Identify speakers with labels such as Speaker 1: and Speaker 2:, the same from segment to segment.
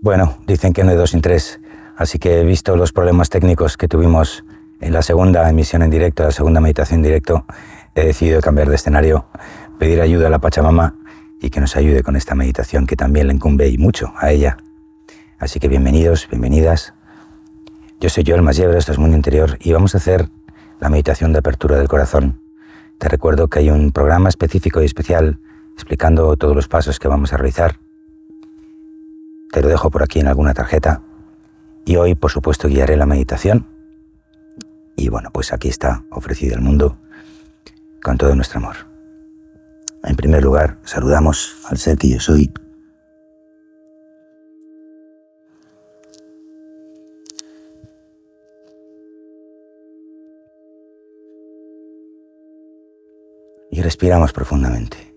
Speaker 1: Bueno, dicen que no hay dos sin tres, así que he visto los problemas técnicos que tuvimos en la segunda emisión en directo, la segunda meditación en directo, he decidido cambiar de escenario, pedir ayuda a la Pachamama y que nos ayude con esta meditación que también le incumbe y mucho a ella. Así que bienvenidos, bienvenidas. Yo soy Joel Masiebre, esto es Mundo Interior y vamos a hacer la meditación de apertura del corazón. Te recuerdo que hay un programa específico y especial explicando todos los pasos que vamos a realizar. Te lo dejo por aquí en alguna tarjeta. Y hoy, por supuesto, guiaré la meditación. Y bueno, pues aquí está, ofrecida al mundo, con todo nuestro amor. En primer lugar, saludamos al ser que yo soy. Y respiramos profundamente.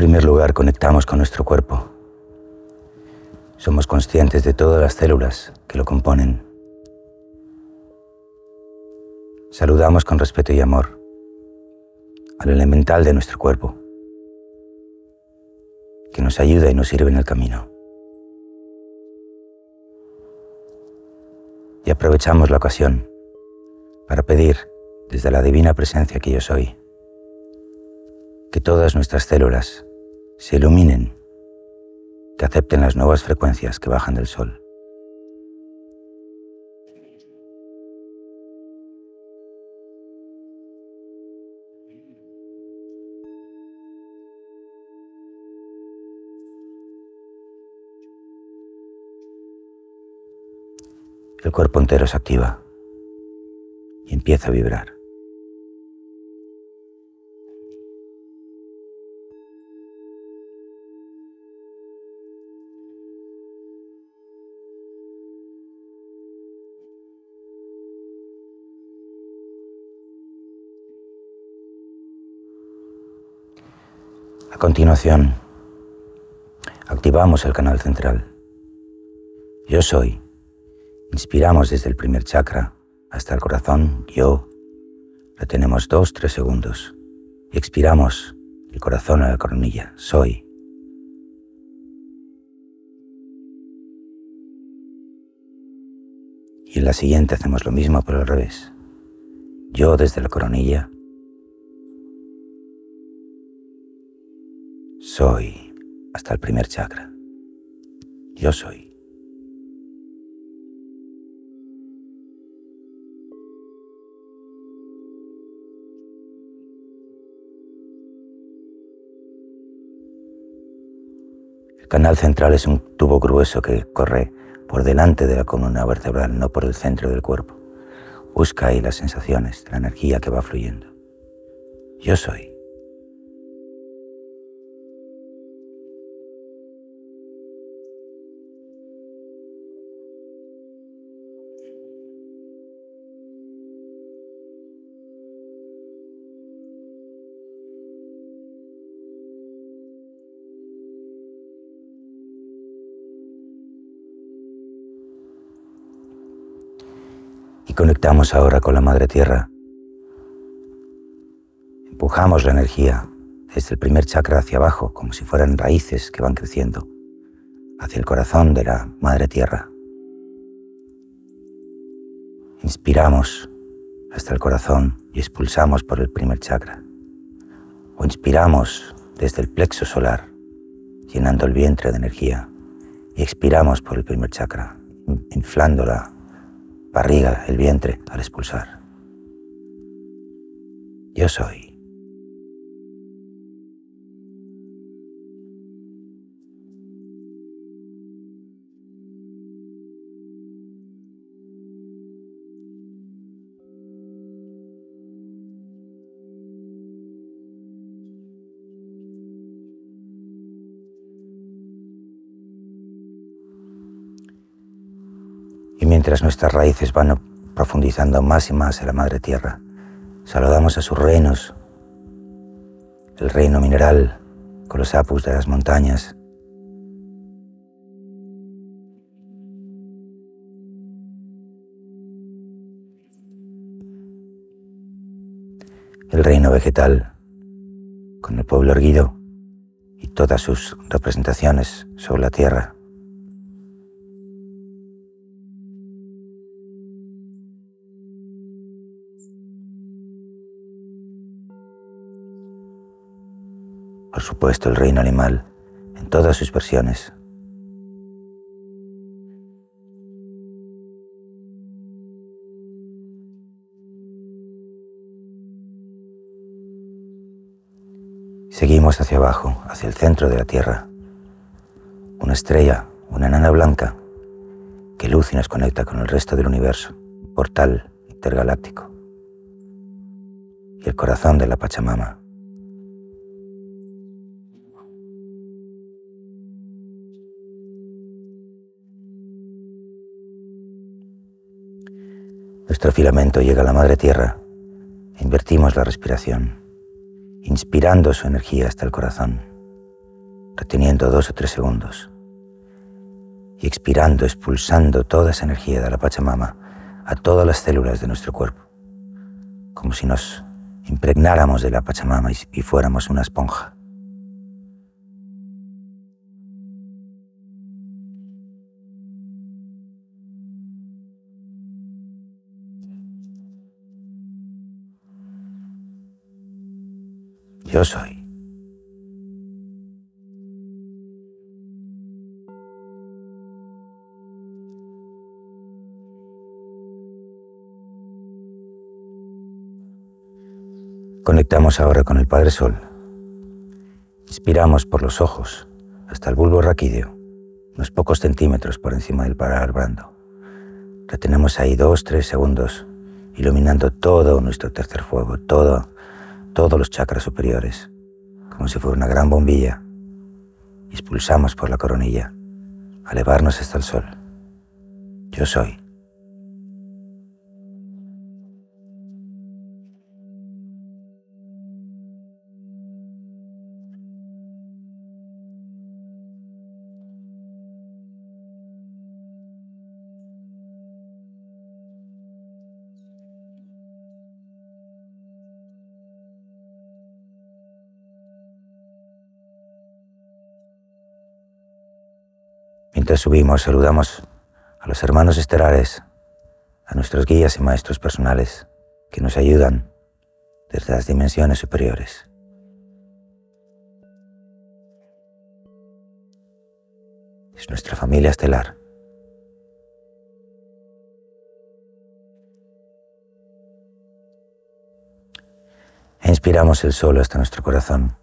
Speaker 1: Primer lugar conectamos con nuestro cuerpo. Somos conscientes de todas las células que lo componen. Saludamos con respeto y amor al elemental de nuestro cuerpo, que nos ayuda y nos sirve en el camino. Y aprovechamos la ocasión para pedir desde la divina presencia que yo soy, que todas nuestras células se iluminen, que acepten las nuevas frecuencias que bajan del sol. El cuerpo entero se activa y empieza a vibrar. Continuación, activamos el canal central. Yo soy. Inspiramos desde el primer chakra hasta el corazón, yo. Retenemos dos, tres segundos. Y expiramos el corazón a la coronilla, soy. Y en la siguiente hacemos lo mismo por el revés. Yo desde la coronilla, Soy hasta el primer chakra. Yo soy. El canal central es un tubo grueso que corre por delante de la columna vertebral, no por el centro del cuerpo. Busca ahí las sensaciones, la energía que va fluyendo. Yo soy. Y conectamos ahora con la Madre Tierra. Empujamos la energía desde el primer chakra hacia abajo, como si fueran raíces que van creciendo, hacia el corazón de la Madre Tierra. Inspiramos hasta el corazón y expulsamos por el primer chakra. O inspiramos desde el plexo solar, llenando el vientre de energía, y expiramos por el primer chakra, inflándola barriga, el vientre al expulsar. Yo soy. Nuestras raíces van profundizando más y más en la Madre Tierra, saludamos a sus reinos, el reino mineral, con los apus de las montañas. El reino vegetal, con el pueblo erguido y todas sus representaciones sobre la tierra. Por supuesto el reino animal en todas sus versiones. Seguimos hacia abajo, hacia el centro de la Tierra. Una estrella, una enana blanca, que luz y nos conecta con el resto del universo, un portal intergaláctico. Y el corazón de la Pachamama. Nuestro filamento llega a la madre tierra invertimos la respiración, inspirando su energía hasta el corazón, reteniendo dos o tres segundos y expirando, expulsando toda esa energía de la Pachamama a todas las células de nuestro cuerpo, como si nos impregnáramos de la Pachamama y, fuéramos una esponja. Yo soy. Conectamos ahora con el Padre Sol. Inspiramos por los ojos hasta el bulbo raquídeo, unos pocos centímetros por encima del parar brando. Retenemos ahí dos, tres segundos, iluminando todo nuestro tercer fuego, todo todos los chakras superiores, como si fuera una gran bombilla, expulsamos por la coronilla, a elevarnos hasta el sol. Yo soy. Subimos, saludamos a los hermanos estelares, a nuestros guías y maestros personales que nos ayudan desde las dimensiones superiores. Es nuestra familia estelar. E inspiramos el sol hasta nuestro corazón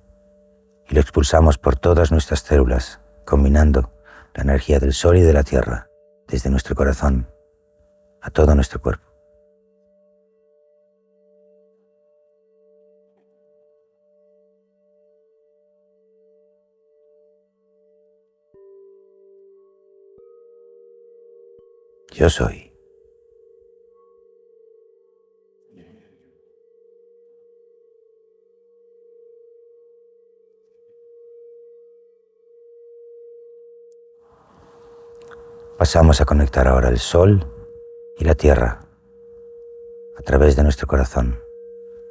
Speaker 1: y lo expulsamos por todas nuestras células, combinando la energía del sol y de la tierra desde nuestro corazón a todo nuestro cuerpo. Yo soy. Pasamos a conectar ahora el sol y la tierra a través de nuestro corazón.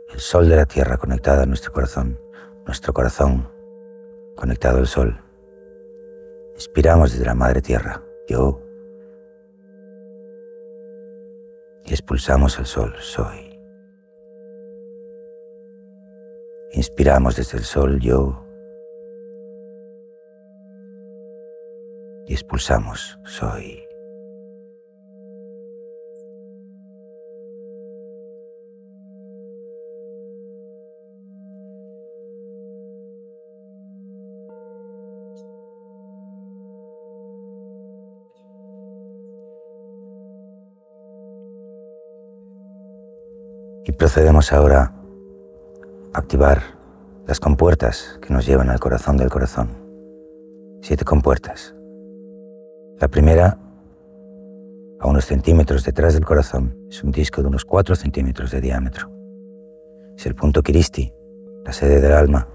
Speaker 1: El sol de la tierra conectado a nuestro corazón. Nuestro corazón conectado al sol. Inspiramos desde la madre tierra. Yo. Y expulsamos al sol. Soy. Inspiramos desde el sol. Yo. Y expulsamos soy. Y procedemos ahora a activar las compuertas que nos llevan al corazón del corazón. Siete compuertas. La primera, a unos centímetros detrás del corazón, es un disco de unos 4 centímetros de diámetro. Es el punto Kiristi, la sede del alma.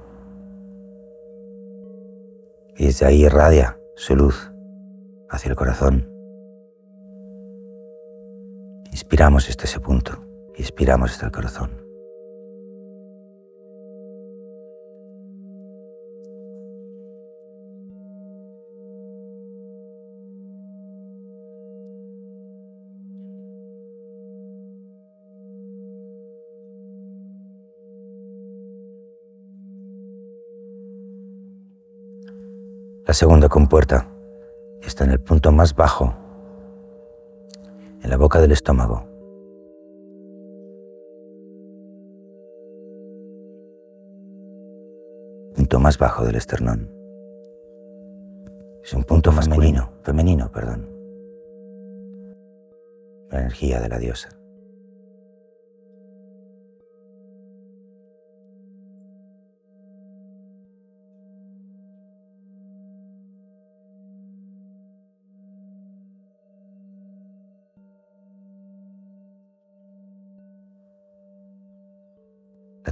Speaker 1: y desde ahí irradia su luz hacia el corazón. Inspiramos hasta ese punto y expiramos hasta el corazón. La segunda compuerta está en el punto más bajo, en la boca del estómago. Punto más bajo del esternón. Es un punto masculino, femenino, perdón. La energía de la diosa.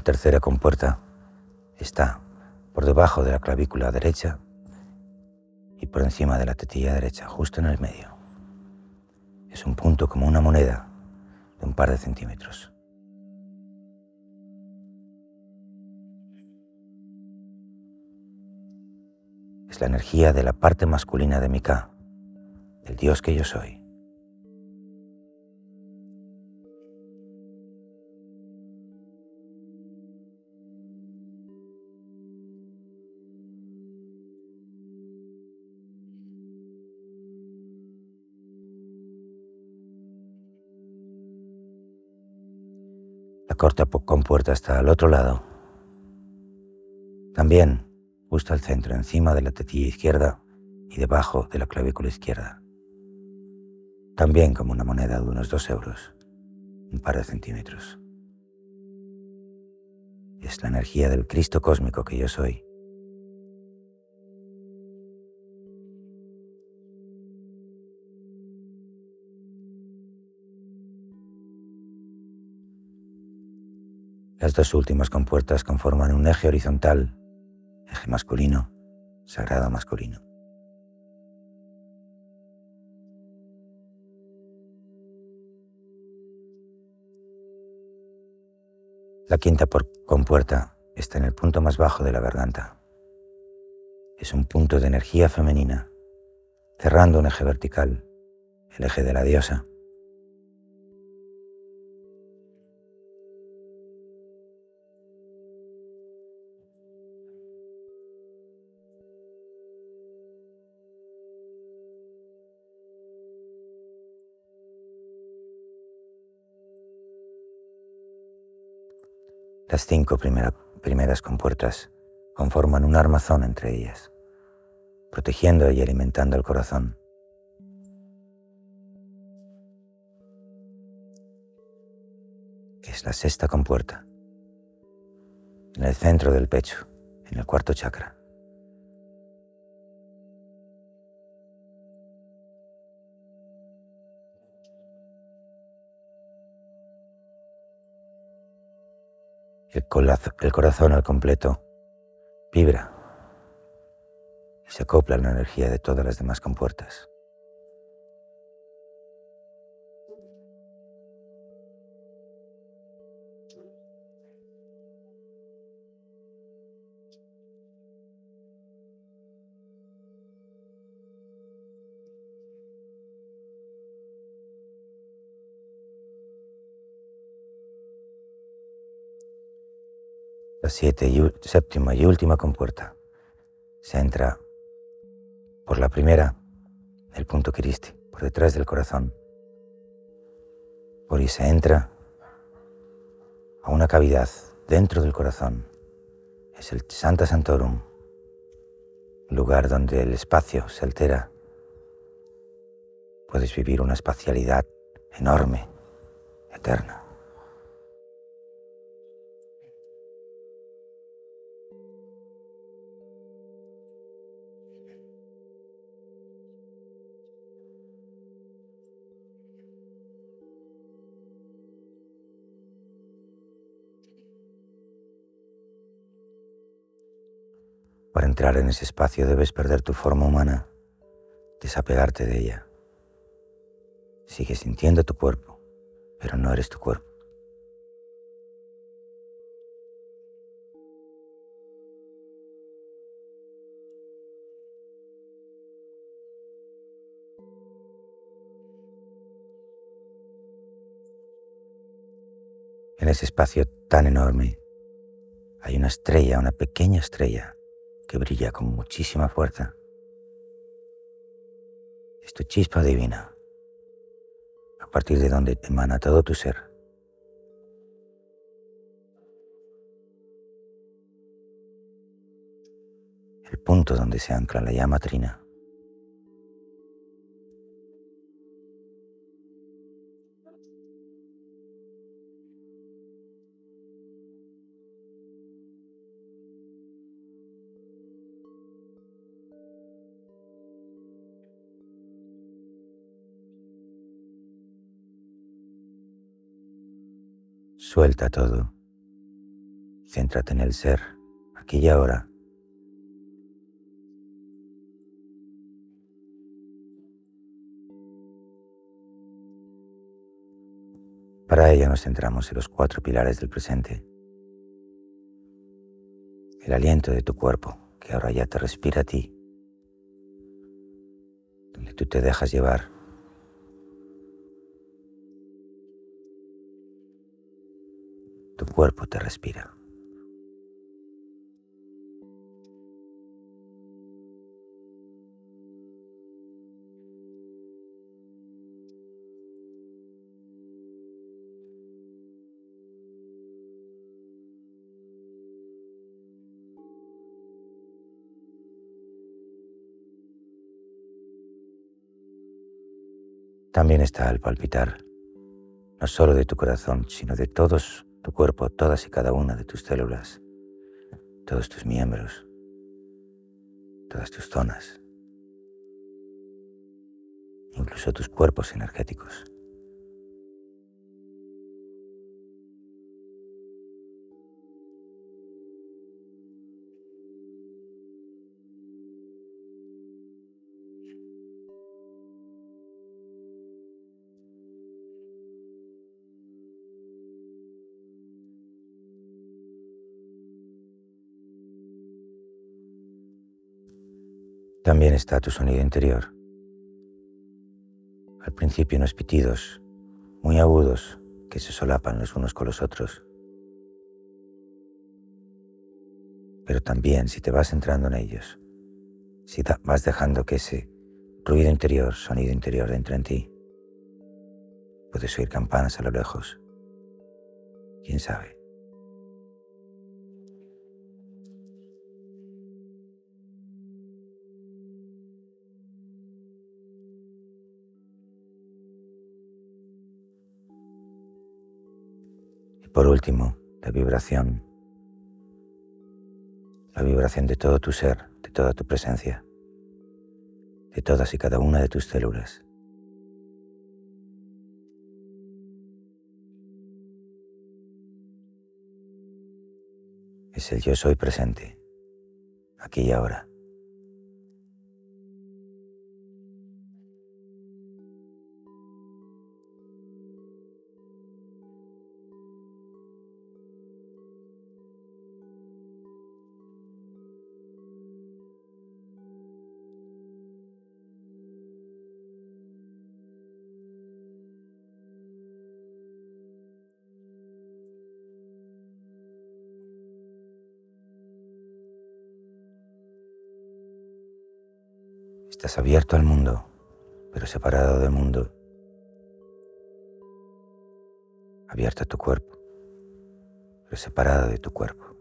Speaker 1: Tercera compuerta está por debajo de la clavícula derecha y por encima de la tetilla derecha, justo en el medio. Es un punto como una moneda de un par de centímetros. Es la energía de la parte masculina de mi Ka, el Dios que yo soy. Corta compuerta está al otro lado. También justo al centro, encima de la tetilla izquierda y debajo de la clavícula izquierda. También como una moneda de unos dos euros, un par de centímetros. Es la energía del Cristo cósmico que yo soy. Las dos últimas compuertas conforman un eje horizontal, eje masculino, sagrado masculino. La quinta compuerta está en el punto más bajo de la garganta. Es un punto de energía femenina, cerrando un eje vertical, el eje de la diosa. Las cinco primeras compuertas conforman un armazón entre ellas, protegiendo y alimentando el corazón. que es la sexta compuerta, en el centro del pecho, en el cuarto chakra. El, corazón al completo vibra y se acopla la energía de todas las demás compuertas. Siete y séptima y última compuerta. Se entra por la primera, el punto Cristi, por detrás del corazón. Por ahí se entra a una cavidad dentro del corazón. Es el Santa Santorum, lugar donde el espacio se altera. Puedes vivir una espacialidad enorme, eterna. Entrar en ese espacio debes perder tu forma humana, desapegarte de ella. Sigues sintiendo tu cuerpo, pero no eres tu cuerpo. En ese espacio tan enorme hay una estrella, una pequeña estrella que brilla con muchísima fuerza. Es tu chispa divina, a partir de donde emana todo tu ser. El punto donde se ancla la llama trina. Suelta todo. Céntrate en el ser, aquí y ahora. Para ello nos centramos en los cuatro pilares del presente. El aliento de tu cuerpo, que ahora ya te respira a ti, donde tú te dejas llevar tu cuerpo te respira. También está el palpitar, no solo de tu corazón, sino de todos tu cuerpo, todas y cada una de tus células, todos tus miembros, todas tus zonas, incluso tus cuerpos energéticos. También está tu sonido interior. Al principio unos pitidos muy agudos que se solapan los unos con los otros. Pero también si te vas entrando en ellos, si vas dejando que ese ruido interior, sonido interior entre en ti, puedes oír campanas a lo lejos. ¿Quién sabe? Por último, la vibración. La vibración de todo tu ser, de toda tu presencia, de todas y cada una de tus células. Es el yo soy presente, aquí y ahora. Estás abierto al mundo, pero separado del mundo. Abierto a tu cuerpo, pero separado de tu cuerpo.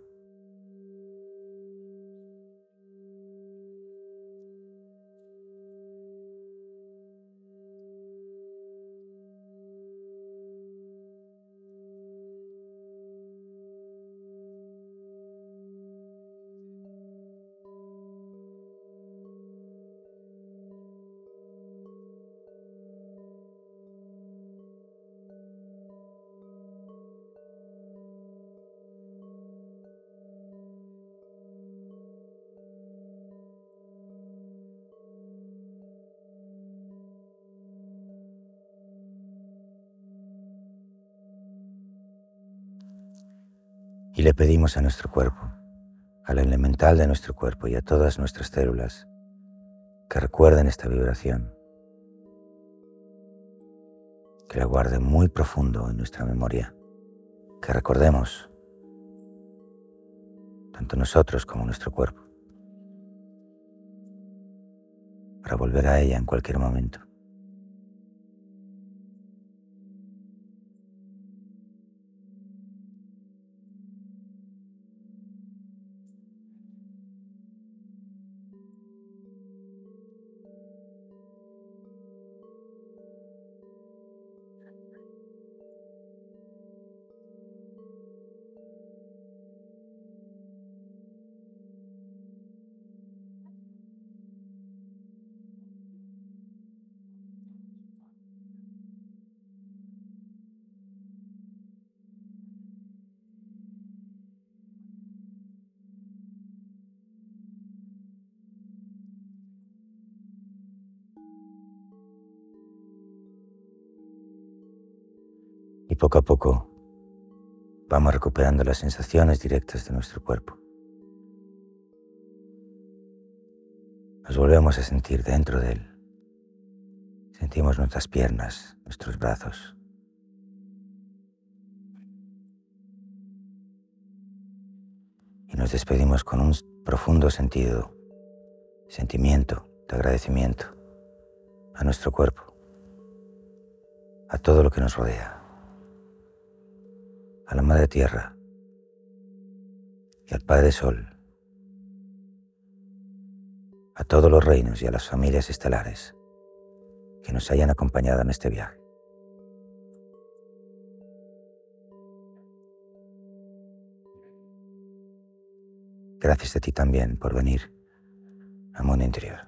Speaker 1: Le pedimos a nuestro cuerpo, al elemental de nuestro cuerpo y a todas nuestras células que recuerden esta vibración, que la guarden muy profundo en nuestra memoria, que recordemos tanto nosotros como nuestro cuerpo, para volver a ella en cualquier momento. Poco a poco vamos recuperando las sensaciones directas de nuestro cuerpo. Nos volvemos a sentir dentro de él. Sentimos nuestras piernas, nuestros brazos. Y nos despedimos con un profundo sentido, sentimiento de agradecimiento a nuestro cuerpo, a todo lo que nos rodea a la Madre Tierra y al Padre Sol, a todos los reinos y a las familias estelares que nos hayan acompañado en este viaje. Gracias a ti también por venir al mundo interior.